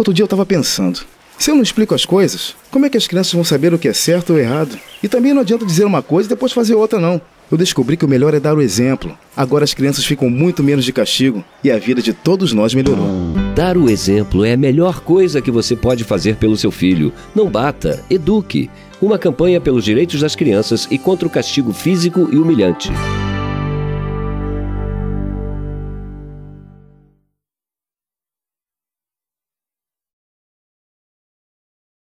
Outro dia eu estava pensando. Se eu não explico as coisas, como é que as crianças vão saber o que é certo ou errado? E também não adianta dizer uma coisa e depois fazer outra, não. Eu descobri que o melhor é dar o exemplo. Agora as crianças ficam muito menos de castigo e a vida de todos nós melhorou. Dar o exemplo é a melhor coisa que você pode fazer pelo seu filho. Não bata, eduque. Uma campanha pelos direitos das crianças e contra o castigo físico e humilhante.